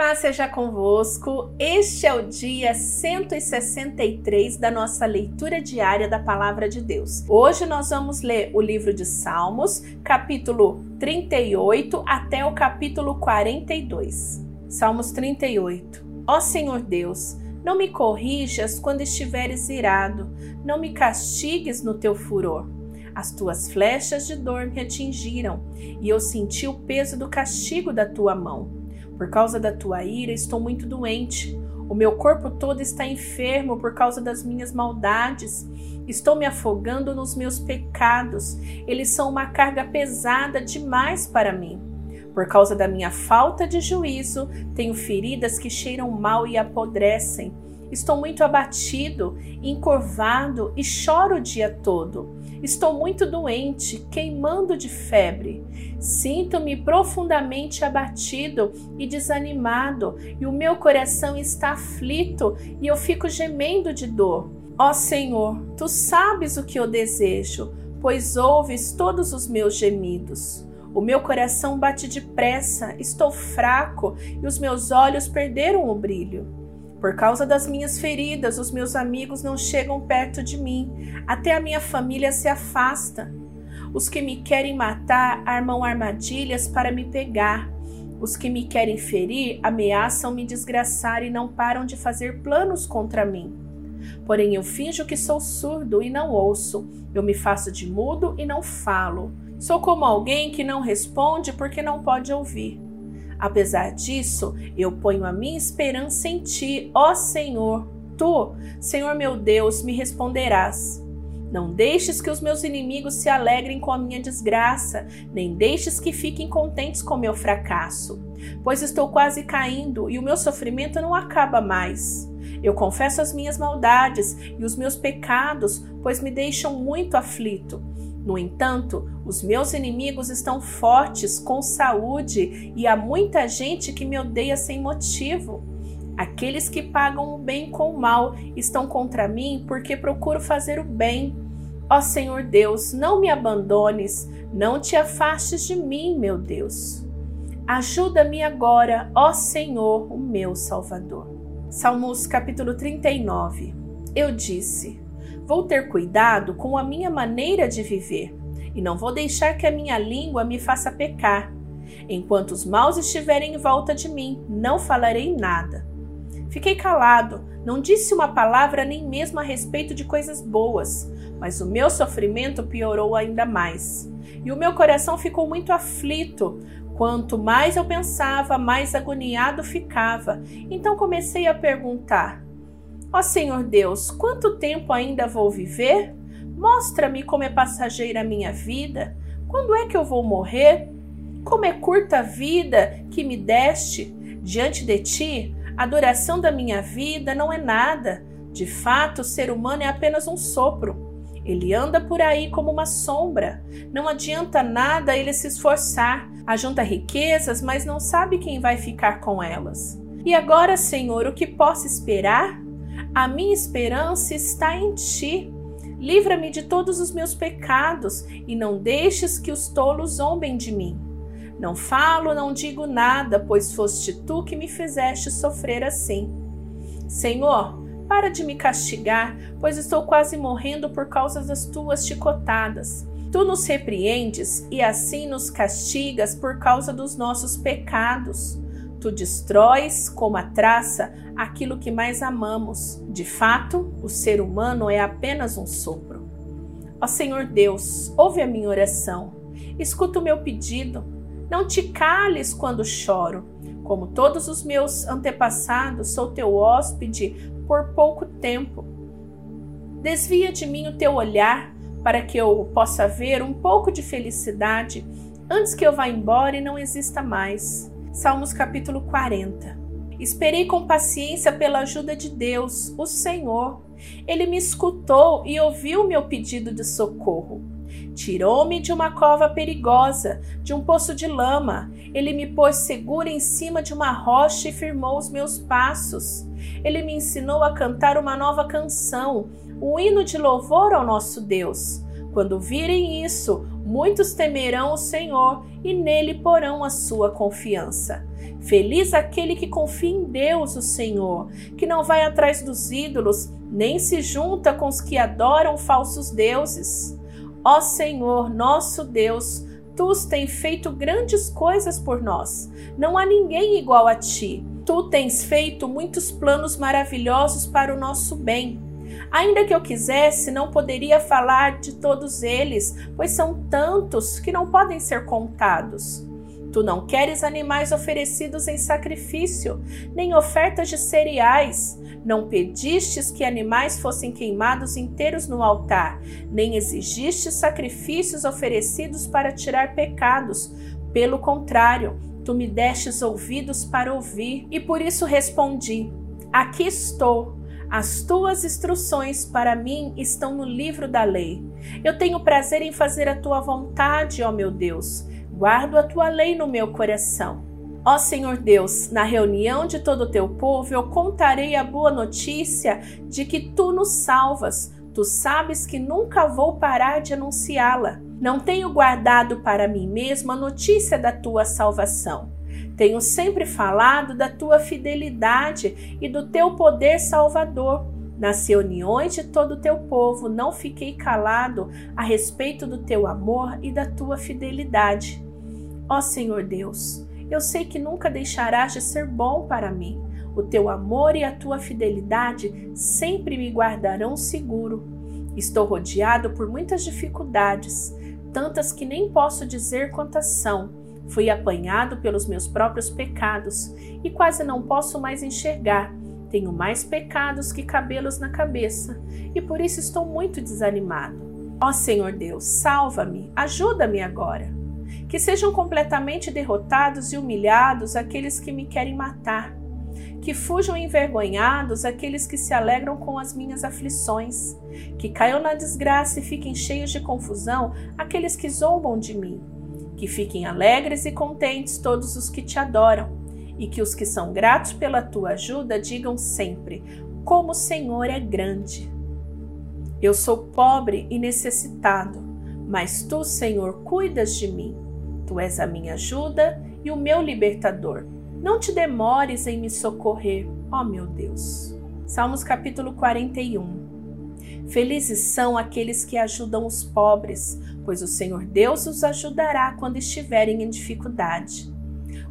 Paz seja convosco. Este é o dia 163 da nossa leitura diária da Palavra de Deus. Hoje nós vamos ler o livro de Salmos, capítulo 38 até o capítulo 42. Salmos 38. Ó Senhor Deus, não me corrijas quando estiveres irado, não me castigues no teu furor. As tuas flechas de dor me atingiram, e eu senti o peso do castigo da tua mão. Por causa da tua ira, estou muito doente. O meu corpo todo está enfermo por causa das minhas maldades. Estou me afogando nos meus pecados. Eles são uma carga pesada demais para mim. Por causa da minha falta de juízo, tenho feridas que cheiram mal e apodrecem. Estou muito abatido, encurvado e choro o dia todo. Estou muito doente, queimando de febre. Sinto-me profundamente abatido e desanimado, e o meu coração está aflito e eu fico gemendo de dor. Ó Senhor, tu sabes o que eu desejo, pois ouves todos os meus gemidos. O meu coração bate depressa, estou fraco e os meus olhos perderam o brilho. Por causa das minhas feridas, os meus amigos não chegam perto de mim, até a minha família se afasta. Os que me querem matar armam armadilhas para me pegar. Os que me querem ferir ameaçam me desgraçar e não param de fazer planos contra mim. Porém, eu finjo que sou surdo e não ouço. Eu me faço de mudo e não falo. Sou como alguém que não responde porque não pode ouvir. Apesar disso, eu ponho a minha esperança em ti, ó Senhor. Tu, Senhor meu Deus, me responderás. Não deixes que os meus inimigos se alegrem com a minha desgraça, nem deixes que fiquem contentes com meu fracasso, pois estou quase caindo e o meu sofrimento não acaba mais. Eu confesso as minhas maldades e os meus pecados, pois me deixam muito aflito. No entanto, os meus inimigos estão fortes, com saúde, e há muita gente que me odeia sem motivo. Aqueles que pagam o bem com o mal estão contra mim porque procuro fazer o bem. Ó Senhor Deus, não me abandones, não te afastes de mim, meu Deus. Ajuda-me agora, ó Senhor, o meu Salvador. Salmos capítulo 39. Eu disse: Vou ter cuidado com a minha maneira de viver e não vou deixar que a minha língua me faça pecar. Enquanto os maus estiverem em volta de mim, não falarei nada. Fiquei calado, não disse uma palavra nem mesmo a respeito de coisas boas, mas o meu sofrimento piorou ainda mais. E o meu coração ficou muito aflito. Quanto mais eu pensava, mais agoniado ficava. Então comecei a perguntar: Ó Senhor Deus, quanto tempo ainda vou viver? Mostra-me como é passageira a minha vida. Quando é que eu vou morrer? Como é curta a vida que me deste diante de ti? A duração da minha vida não é nada. De fato, o ser humano é apenas um sopro. Ele anda por aí como uma sombra. Não adianta nada ele se esforçar. Ajunta riquezas, mas não sabe quem vai ficar com elas. E agora, Senhor, o que posso esperar? A minha esperança está em ti. Livra-me de todos os meus pecados e não deixes que os tolos zombem de mim. Não falo, não digo nada, pois foste tu que me fizeste sofrer assim. Senhor, para de me castigar, pois estou quase morrendo por causa das tuas chicotadas. Tu nos repreendes e assim nos castigas por causa dos nossos pecados. Tu destróis como a traça aquilo que mais amamos. De fato, o ser humano é apenas um sopro. Ó Senhor Deus, ouve a minha oração. Escuta o meu pedido. Não te cales quando choro. Como todos os meus antepassados, sou teu hóspede por pouco tempo. Desvia de mim o teu olhar para que eu possa ver um pouco de felicidade antes que eu vá embora e não exista mais. Salmos capítulo 40. Esperei com paciência pela ajuda de Deus, o Senhor. Ele me escutou e ouviu meu pedido de socorro. Tirou-me de uma cova perigosa, de um poço de lama. Ele me pôs seguro em cima de uma rocha e firmou os meus passos. Ele me ensinou a cantar uma nova canção, um hino de louvor ao nosso Deus. Quando virem isso, muitos temerão o Senhor e nele porão a sua confiança. Feliz aquele que confia em Deus, o Senhor, que não vai atrás dos ídolos, nem se junta com os que adoram falsos deuses. Ó Senhor, nosso Deus, tu tens feito grandes coisas por nós. Não há ninguém igual a ti. Tu tens feito muitos planos maravilhosos para o nosso bem. Ainda que eu quisesse, não poderia falar de todos eles, pois são tantos que não podem ser contados. Tu não queres animais oferecidos em sacrifício, nem ofertas de cereais. Não pedistes que animais fossem queimados inteiros no altar, nem exigistes sacrifícios oferecidos para tirar pecados. Pelo contrário, tu me destes ouvidos para ouvir, e por isso respondi: Aqui estou. As tuas instruções para mim estão no livro da lei. Eu tenho prazer em fazer a tua vontade, ó meu Deus. Guardo a tua lei no meu coração. Ó Senhor Deus, na reunião de todo o teu povo, eu contarei a boa notícia de que tu nos salvas. Tu sabes que nunca vou parar de anunciá-la. Não tenho guardado para mim mesmo a notícia da tua salvação. Tenho sempre falado da tua fidelidade e do teu poder salvador. Nas reuniões de todo o teu povo, não fiquei calado a respeito do teu amor e da tua fidelidade. Ó Senhor Deus, eu sei que nunca deixarás de ser bom para mim. O teu amor e a tua fidelidade sempre me guardarão seguro. Estou rodeado por muitas dificuldades, tantas que nem posso dizer quantas são. Fui apanhado pelos meus próprios pecados e quase não posso mais enxergar. Tenho mais pecados que cabelos na cabeça e por isso estou muito desanimado. Ó Senhor Deus, salva-me, ajuda-me agora que sejam completamente derrotados e humilhados aqueles que me querem matar, que fujam envergonhados aqueles que se alegram com as minhas aflições, que caiam na desgraça e fiquem cheios de confusão aqueles que zombam de mim, que fiquem alegres e contentes todos os que te adoram, e que os que são gratos pela tua ajuda digam sempre: Como o Senhor é grande. Eu sou pobre e necessitado, mas tu, Senhor, cuidas de mim. Tu és a minha ajuda e o meu libertador. Não te demores em me socorrer, ó meu Deus. Salmos capítulo 41. Felizes são aqueles que ajudam os pobres, pois o Senhor Deus os ajudará quando estiverem em dificuldade.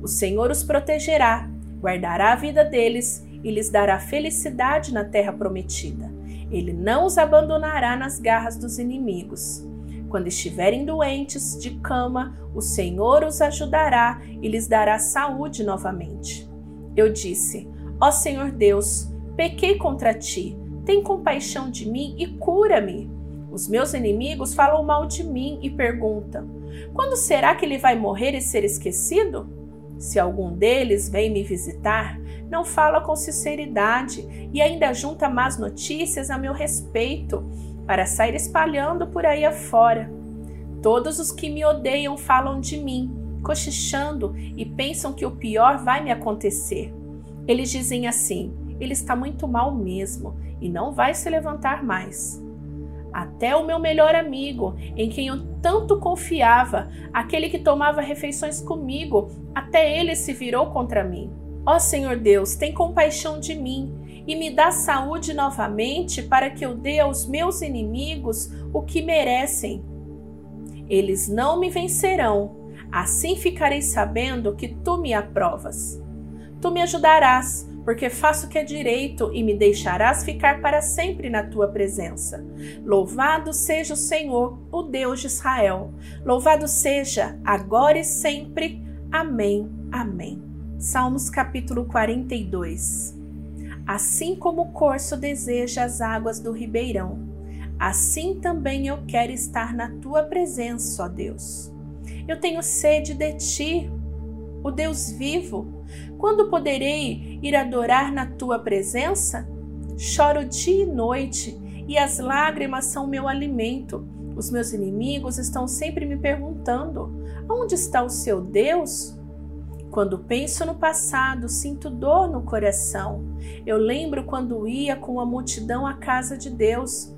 O Senhor os protegerá, guardará a vida deles e lhes dará felicidade na terra prometida. Ele não os abandonará nas garras dos inimigos. Quando estiverem doentes de cama, o Senhor os ajudará e lhes dará saúde novamente. Eu disse: Ó Senhor Deus, pequei contra ti, tem compaixão de mim e cura-me. Os meus inimigos falam mal de mim e perguntam: Quando será que ele vai morrer e ser esquecido? Se algum deles vem me visitar, não fala com sinceridade e ainda junta más notícias a meu respeito para sair espalhando por aí afora. Todos os que me odeiam falam de mim, cochichando e pensam que o pior vai me acontecer. Eles dizem assim: ele está muito mal mesmo e não vai se levantar mais. Até o meu melhor amigo, em quem eu tanto confiava, aquele que tomava refeições comigo, até ele se virou contra mim. Ó oh, Senhor Deus, tem compaixão de mim e me dá saúde novamente para que eu dê aos meus inimigos o que merecem. Eles não me vencerão, assim ficarei sabendo que tu me aprovas. Tu me ajudarás, porque faço o que é direito e me deixarás ficar para sempre na tua presença. Louvado seja o Senhor, o Deus de Israel. Louvado seja, agora e sempre. Amém. Amém. Salmos capítulo 42. Assim como o corso deseja as águas do ribeirão, assim também eu quero estar na tua presença, ó Deus. Eu tenho sede de ti, o Deus vivo. Quando poderei ir adorar na tua presença? Choro dia e noite, e as lágrimas são meu alimento. Os meus inimigos estão sempre me perguntando: onde está o seu Deus? Quando penso no passado, sinto dor no coração. Eu lembro quando ia com a multidão à casa de Deus.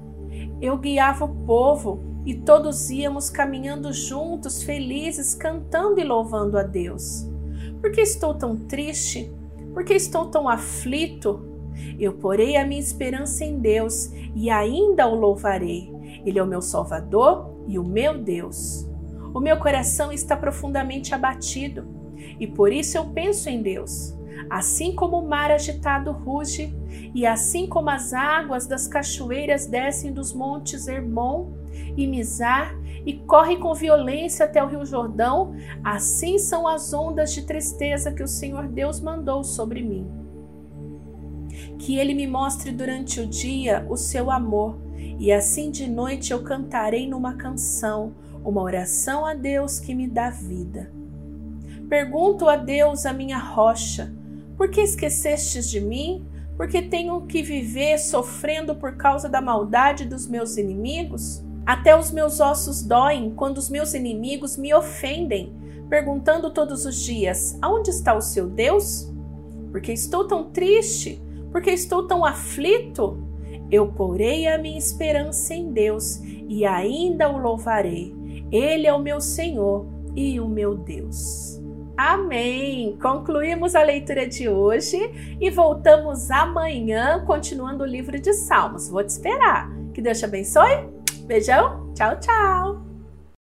Eu guiava o povo e todos íamos caminhando juntos, felizes, cantando e louvando a Deus. Por que estou tão triste? Por que estou tão aflito? Eu porei a minha esperança em Deus e ainda o louvarei. Ele é o meu Salvador e o meu Deus. O meu coração está profundamente abatido e por isso eu penso em Deus. Assim como o mar agitado ruge, e assim como as águas das cachoeiras descem dos montes Hermon e Mizar e correm com violência até o rio Jordão, assim são as ondas de tristeza que o Senhor Deus mandou sobre mim. Que ele me mostre durante o dia o seu amor, e assim de noite eu cantarei numa canção, uma oração a Deus que me dá vida. Pergunto a Deus, a minha rocha, por que esquecestes de mim? Porque tenho que viver sofrendo por causa da maldade dos meus inimigos? Até os meus ossos doem quando os meus inimigos me ofendem, perguntando todos os dias: Aonde está o seu Deus? Porque estou tão triste? Porque estou tão aflito? Eu porei a minha esperança em Deus e ainda o louvarei. Ele é o meu Senhor e o meu Deus. Amém! Concluímos a leitura de hoje e voltamos amanhã continuando o livro de Salmos. Vou te esperar. Que Deus te abençoe. Beijão. Tchau, tchau.